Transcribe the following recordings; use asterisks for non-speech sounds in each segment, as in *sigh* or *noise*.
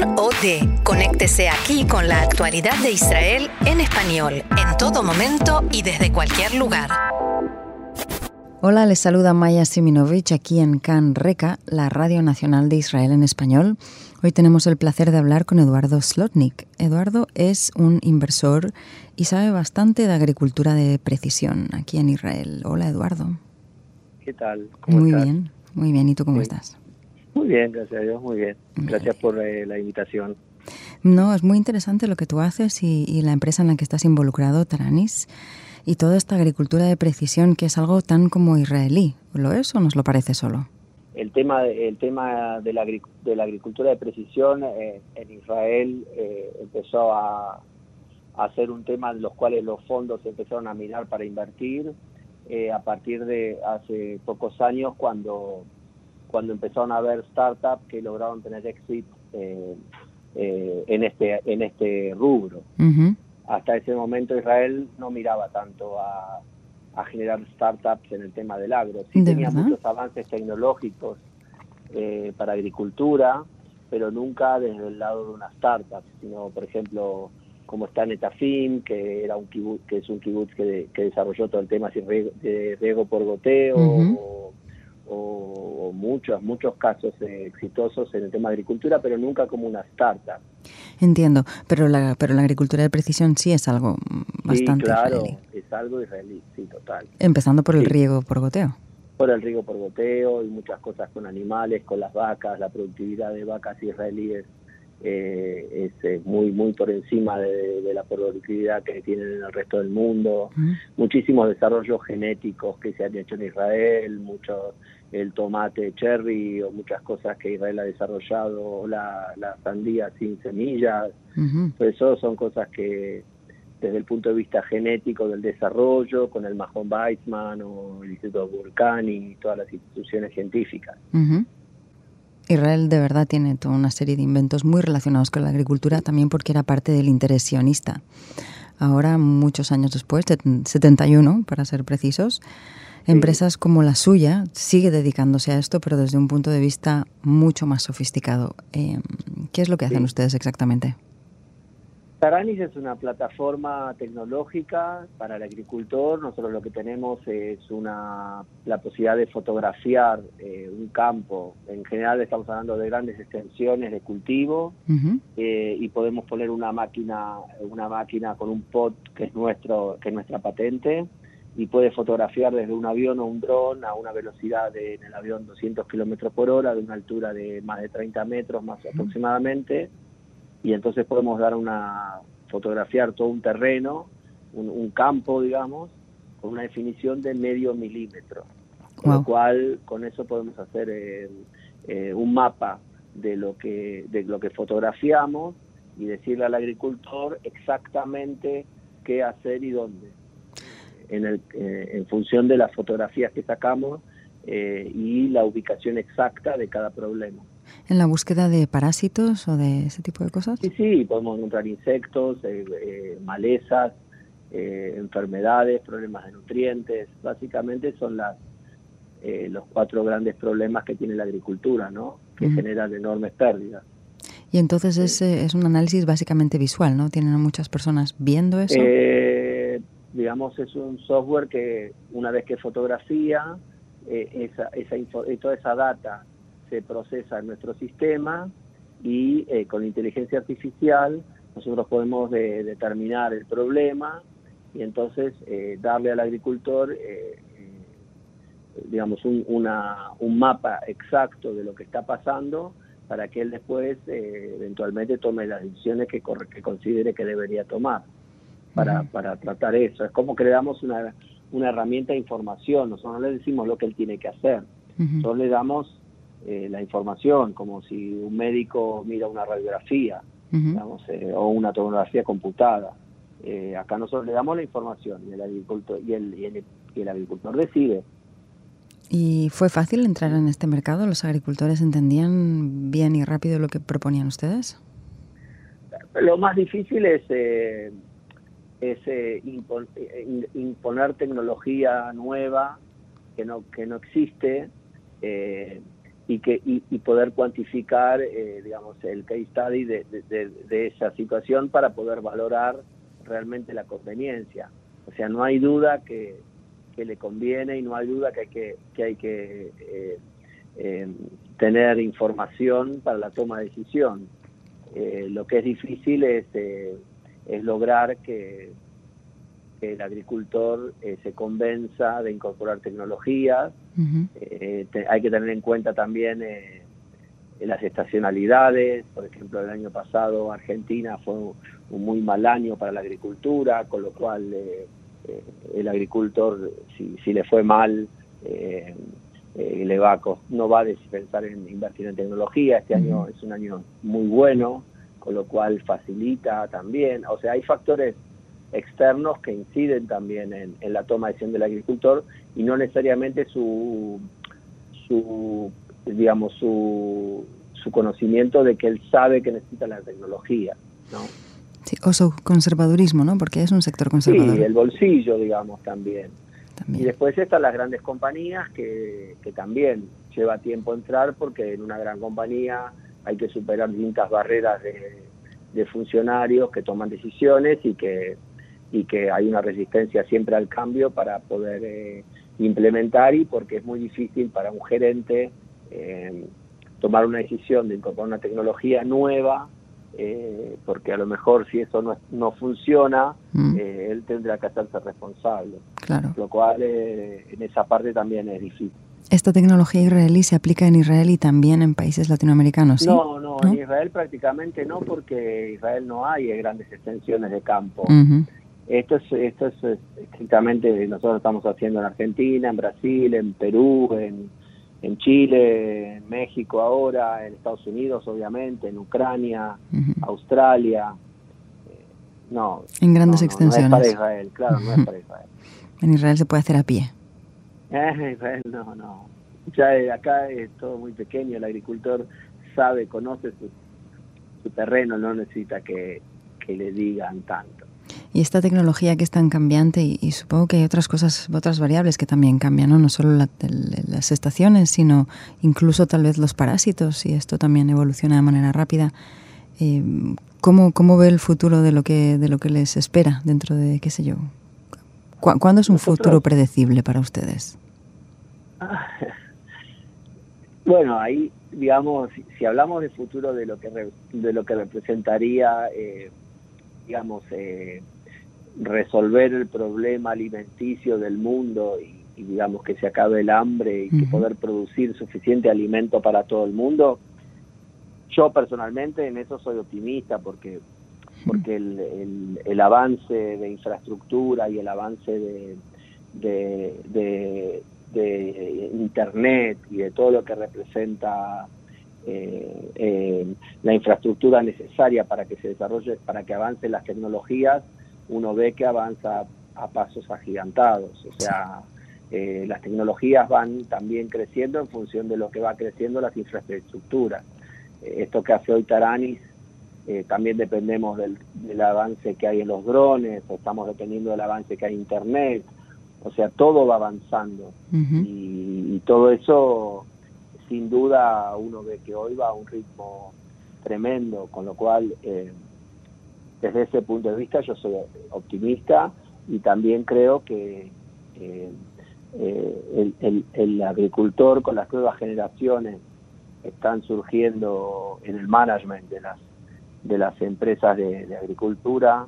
Can OD. Conéctese aquí con la actualidad de Israel en español, en todo momento y desde cualquier lugar. Hola, les saluda Maya Siminovich aquí en Can Reca, la Radio Nacional de Israel en español. Hoy tenemos el placer de hablar con Eduardo Slotnik. Eduardo es un inversor y sabe bastante de agricultura de precisión aquí en Israel. Hola, Eduardo. ¿Qué tal? muy bien, muy bien. ¿Y tú cómo estás? Muy bien, gracias a Dios, muy bien. Gracias por eh, la invitación. No, es muy interesante lo que tú haces y, y, la empresa en la que estás involucrado, Taranis, y toda esta agricultura de precisión que es algo tan como israelí. ¿Lo es o nos lo parece solo? el tema el tema de la, de la agricultura de precisión eh, en Israel eh, empezó a, a, ser un tema en los cuales los fondos se empezaron a mirar para invertir eh, a partir de hace pocos años cuando cuando empezaron a haber startups que lograron tener éxito en este en este rubro. Hasta ese momento Israel no miraba tanto a a generar startups en el tema del agro. Sí tenía muchos avances tecnológicos eh, para agricultura, pero nunca desde el lado de una startup, sino, por ejemplo, como está Netafim, que era un kibutz, que es un kibutz que, desarrolló todo el tema de riego por goteo, o, muchos, muchos casos eh, exitosos en el tema de agricultura, pero nunca como una startup. Entiendo, pero la, pero la agricultura de precisión sí es algo bastante sí, claro, es algo israelí, sí, total. Empezando por el riego por goteo. Por el riego por goteo y muchas cosas con animales, con las vacas, la productividad de vacas israelíes eh, es eh, muy muy por encima de, la productividad que tienen en el resto del mundo. Muchísimos desarrollos genéticos que se han hecho en Israel, mucho el tomate cherry o muchas cosas que Israel ha desarrollado, la, la sandía sin semillas. eso son cosas que desde el punto de vista genético del desarrollo, con el Mahon Weizmann o el Instituto Vulcani y todas las instituciones científicas. Israel de verdad tiene toda una serie de inventos muy relacionados con la agricultura, también porque era parte del interés sionista. Ahora, muchos años después, 71 para ser precisos, empresas como la suya sigue dedicándose a esto, pero desde un punto de vista mucho más sofisticado. Eh, ¿Qué es lo que hacen ustedes exactamente? Taranis es una plataforma tecnológica para el agricultor. Nosotros lo que tenemos es una la posibilidad de fotografiar eh, un campo. En general estamos hablando de grandes extensiones de cultivo eh, y podemos poner una máquina una máquina con un pot que es nuestro que es nuestra patente y puede fotografiar desde un avión o un dron a una velocidad de, en el avión 200 kilómetros por hora, de una altura de más de 30 metros más aproximadamente y entonces podemos dar una fotografiar todo un terreno, un, campo, digamos, con una definición de medio milímetro. Con lo cual, con eso podemos hacer eh, eh, un mapa de lo que de lo que fotografiamos y decirle al agricultor exactamente qué hacer y dónde. En, el, eh, en función de las fotografías que sacamos y la ubicación exacta de cada problema en la búsqueda de parásitos o de ese tipo de cosas? Sí, sí, podemos encontrar insectos, eh, eh, malezas, eh, enfermedades, problemas de nutrientes. Básicamente son las los cuatro grandes problemas que tiene la agricultura, ¿no? Que generan enormes pérdidas. Y entonces es, es un análisis básicamente visual, ¿no? Tienen muchas personas viendo eso. digamos, es un software que una vez que fotografía, esa, esa toda esa data se procesa en nuestro sistema y eh, con inteligencia artificial nosotros podemos determinar el problema y entonces eh, darle al agricultor, eh, digamos, un, una, un mapa exacto de lo que está pasando para que él después eventualmente tome las decisiones que, que considere que debería tomar para, para tratar eso. Es como que le damos una, una herramienta de información, nosotros no le decimos lo que él tiene que hacer, nosotros le damos eh, la información, como si un médico mira una radiografía eh, o una tomografía computada. Eh, acá nosotros le damos la información y el agricultor, y el, y el, agricultor decide. ¿Y fue fácil entrar en este mercado? ¿Los agricultores entendían bien y rápido lo que proponían ustedes? Lo más difícil es, es imponer tecnología nueva que no, que no existe y, que, y, poder cuantificar, eh, digamos, el case study de, de, esa situación para poder valorar realmente la conveniencia. O sea, no hay duda que, que le conviene y no hay duda que hay que, que, hay que eh, eh, tener información para la toma de decisión. lo que es difícil es, es lograr que, el agricultor eh, se convenza de incorporar tecnologías. Eh, hay que tener en cuenta también eh, las estacionalidades. Por ejemplo, el año pasado Argentina fue un, muy mal año para la agricultura, con lo cual el agricultor, si, le fue mal, le va no va a pensar en invertir en tecnología. Este año es un año muy bueno, con lo cual facilita también. O sea, hay factores externos que inciden también en, la toma de decisión del agricultor y no necesariamente su, su digamos, su, su conocimiento de que él sabe que necesita la tecnología, ¿no? Sí, o su conservadurismo, ¿no? Porque es un sector conservador. Sí, el bolsillo, digamos, también. Y después están las grandes compañías que, que también lleva tiempo entrar porque en una gran compañía hay que superar distintas barreras de, de funcionarios que toman decisiones y que y que hay una resistencia siempre al cambio para poder eh, implementar y porque es muy difícil para un gerente eh, tomar una decisión de incorporar una tecnología nueva, eh, porque a lo mejor si eso no, no funciona, mm. él tendrá que hacerse responsable. Claro. Lo cual en esa parte también es difícil. ¿Esta tecnología israelí se aplica en Israel y también en países latinoamericanos? ¿sí? No, no, en Israel prácticamente no, porque en Israel no hay grandes extensiones de campo. Esto es, esto es estrictamente, nosotros estamos haciendo en Argentina, en Brasil, en Perú, en, en Chile, en México ahora, en Estados Unidos obviamente, en Ucrania, Australia. Eh, no. En grandes extensiones. No, es para Israel, claro, no es para Israel. En Israel se puede hacer a pie. *laughs* Eh, Israel no, no. Ya eh, acá es todo muy pequeño, el agricultor sabe, conoce su, su terreno, no necesita que, que le digan tanto. Y esta tecnología que es tan cambiante, y, supongo que hay otras cosas, otras variables que también cambian, ¿no? No solo las estaciones, sino incluso tal vez los parásitos, y esto también evoluciona de manera rápida. Eh, ¿cómo, ¿Cómo ve el futuro de lo que, de lo que les espera dentro de, qué sé yo? ¿Cuándo es un futuro predecible para ustedes? *laughs* Bueno, ahí, digamos, si, hablamos de futuro de lo que, de lo que representaría... Eh, digamos, eh, resolver el problema alimenticio del mundo y, digamos que se acabe el hambre y que poder producir suficiente alimento para todo el mundo, yo personalmente en eso soy optimista porque porque el, el, avance de infraestructura y el avance de, de, de internet y de todo lo que representa eh, eh, la infraestructura necesaria para que se desarrolle, para que avancen las tecnologías, uno ve que avanza a pasos agigantados. O sea, eh, las tecnologías van también creciendo en función de lo que va creciendo las infraestructuras. Eh, esto que hace hoy Taranis, también dependemos del, avance que hay en los drones, estamos dependiendo del avance que hay en Internet. O sea, todo va avanzando y, y todo eso sin duda uno ve que hoy va a un ritmo tremendo, con lo cual eh, desde ese punto de vista yo soy optimista y también creo que eh, eh, el, agricultor con las nuevas generaciones están surgiendo en el management de las de las empresas de, agricultura,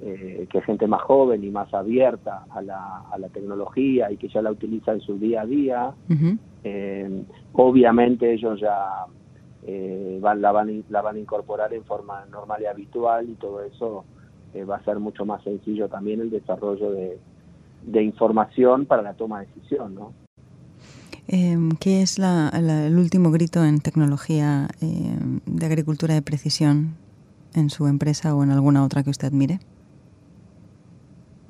que es gente más joven y más abierta a la, a la tecnología y que ya la utiliza en su día a día. Eh, obviamente ellos ya eh, van, la, van, la van a incorporar en forma normal y habitual y todo eso eh, va a ser mucho más sencillo también el desarrollo de, información para la toma de decisión. ¿no? Em, ¿Qué es el último grito en tecnología em, de agricultura de precisión en su empresa o en alguna otra que usted admire?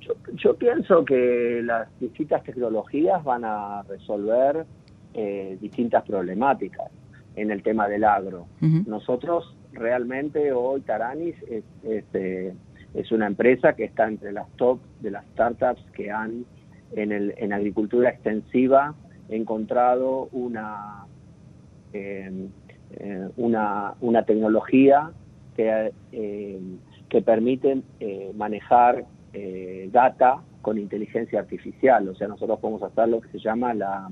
Yo, yo pienso que las distintas tecnologías van a resolver eh, distintas problemáticas en el tema del agro. Nosotros realmente hoy Taranis es, eh, es, una empresa que está entre las top de las startups que han en, el, en agricultura extensiva encontrado una, una, una, tecnología que, que permite manejar data con inteligencia artificial. O sea, nosotros podemos hacer lo que se llama la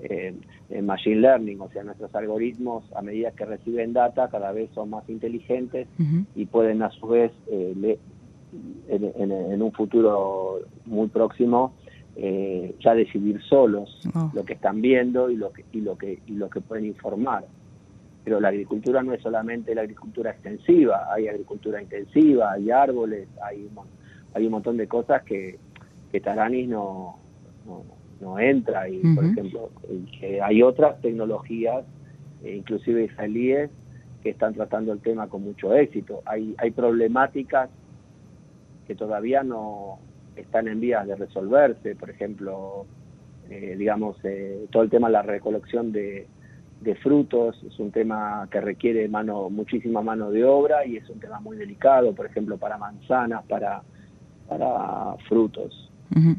eh, machine learning, o sea, nuestros algoritmos a medida que reciben data cada vez son más inteligentes y pueden a su vez eh, en, un futuro muy próximo eh, ya decidir solos oh. lo que están viendo y lo que y lo que y lo que pueden informar. Pero la agricultura no es solamente la agricultura extensiva, hay agricultura intensiva, hay árboles, hay hay un montón de cosas que, que Taranis no, no, entra. Y, por ejemplo, hay otras tecnologías, eh, inclusive israelíes, que están tratando el tema con mucho éxito. Hay, hay problemáticas que todavía no están en vías de resolverse, por ejemplo, eh, digamos, eh, todo el tema de la recolección de, de frutos es un tema que requiere mano muchísima mano de obra y es un tema muy delicado, por ejemplo, para manzanas, para, para frutos.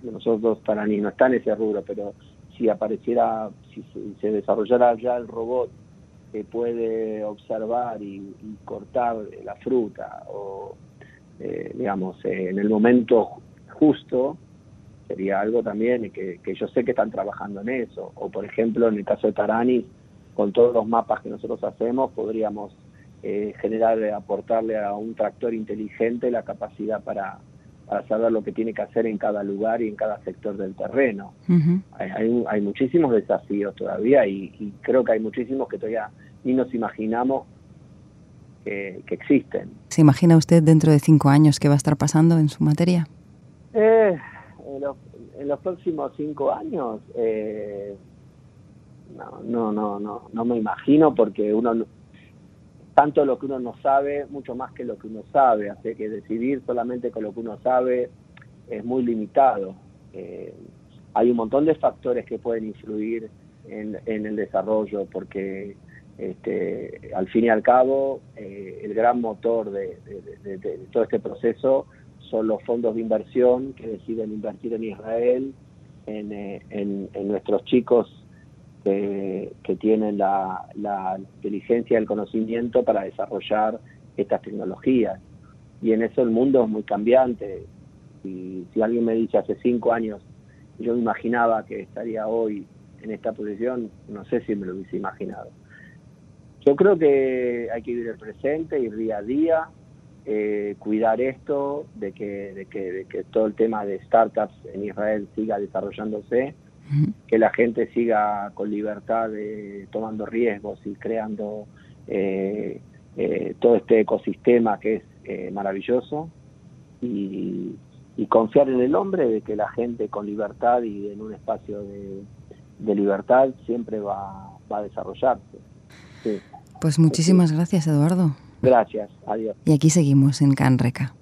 Nosotros para no está en ese rubro, pero si apareciera, si se, desarrollara ya el robot que puede observar y, cortar la fruta o, eh, digamos, eh, en el momento justo, sería algo también que, que yo sé que están trabajando en eso. O, por ejemplo, en el caso de Tarani, con todos los mapas que nosotros hacemos, podríamos eh, generar, aportarle a un tractor inteligente la capacidad para para saber lo que tiene que hacer en cada lugar y en cada sector del terreno. hay, hay, muchísimos desafíos todavía y, creo que hay muchísimos que todavía ni nos imaginamos que, existen. ¿Se imagina usted dentro de cinco años qué va a estar pasando en su materia? Eh, en, los, próximos cinco años, eh, no, no, no, no, no me imagino porque uno tanto lo que uno no sabe, mucho más que lo que uno sabe, así que decidir solamente con lo que uno sabe es muy limitado. Eh, hay un montón de factores que pueden influir en, el desarrollo, porque este, al fin y al cabo eh, el gran motor de, todo este proceso son los fondos de inversión que deciden invertir en Israel, en, eh, en nuestros chicos que tienen la, inteligencia y el conocimiento para desarrollar estas tecnologías. Y en eso el mundo es muy cambiante. Y si alguien me dice hace cinco años, yo imaginaba que estaría hoy en esta posición, no sé si me lo hubiese imaginado. Yo creo que hay que vivir el presente, ir día a día, eh, cuidar esto, de que, de que, de que todo el tema de startups en Israel siga desarrollándose que la gente siga con libertad de, tomando riesgos y creando eh, eh, todo este ecosistema que es eh, maravilloso y, confiar en el hombre de que la gente con libertad y en un espacio de, libertad siempre va, a desarrollarse. Pues muchísimas gracias, Eduardo. Gracias, adiós. Y aquí seguimos en Canreca.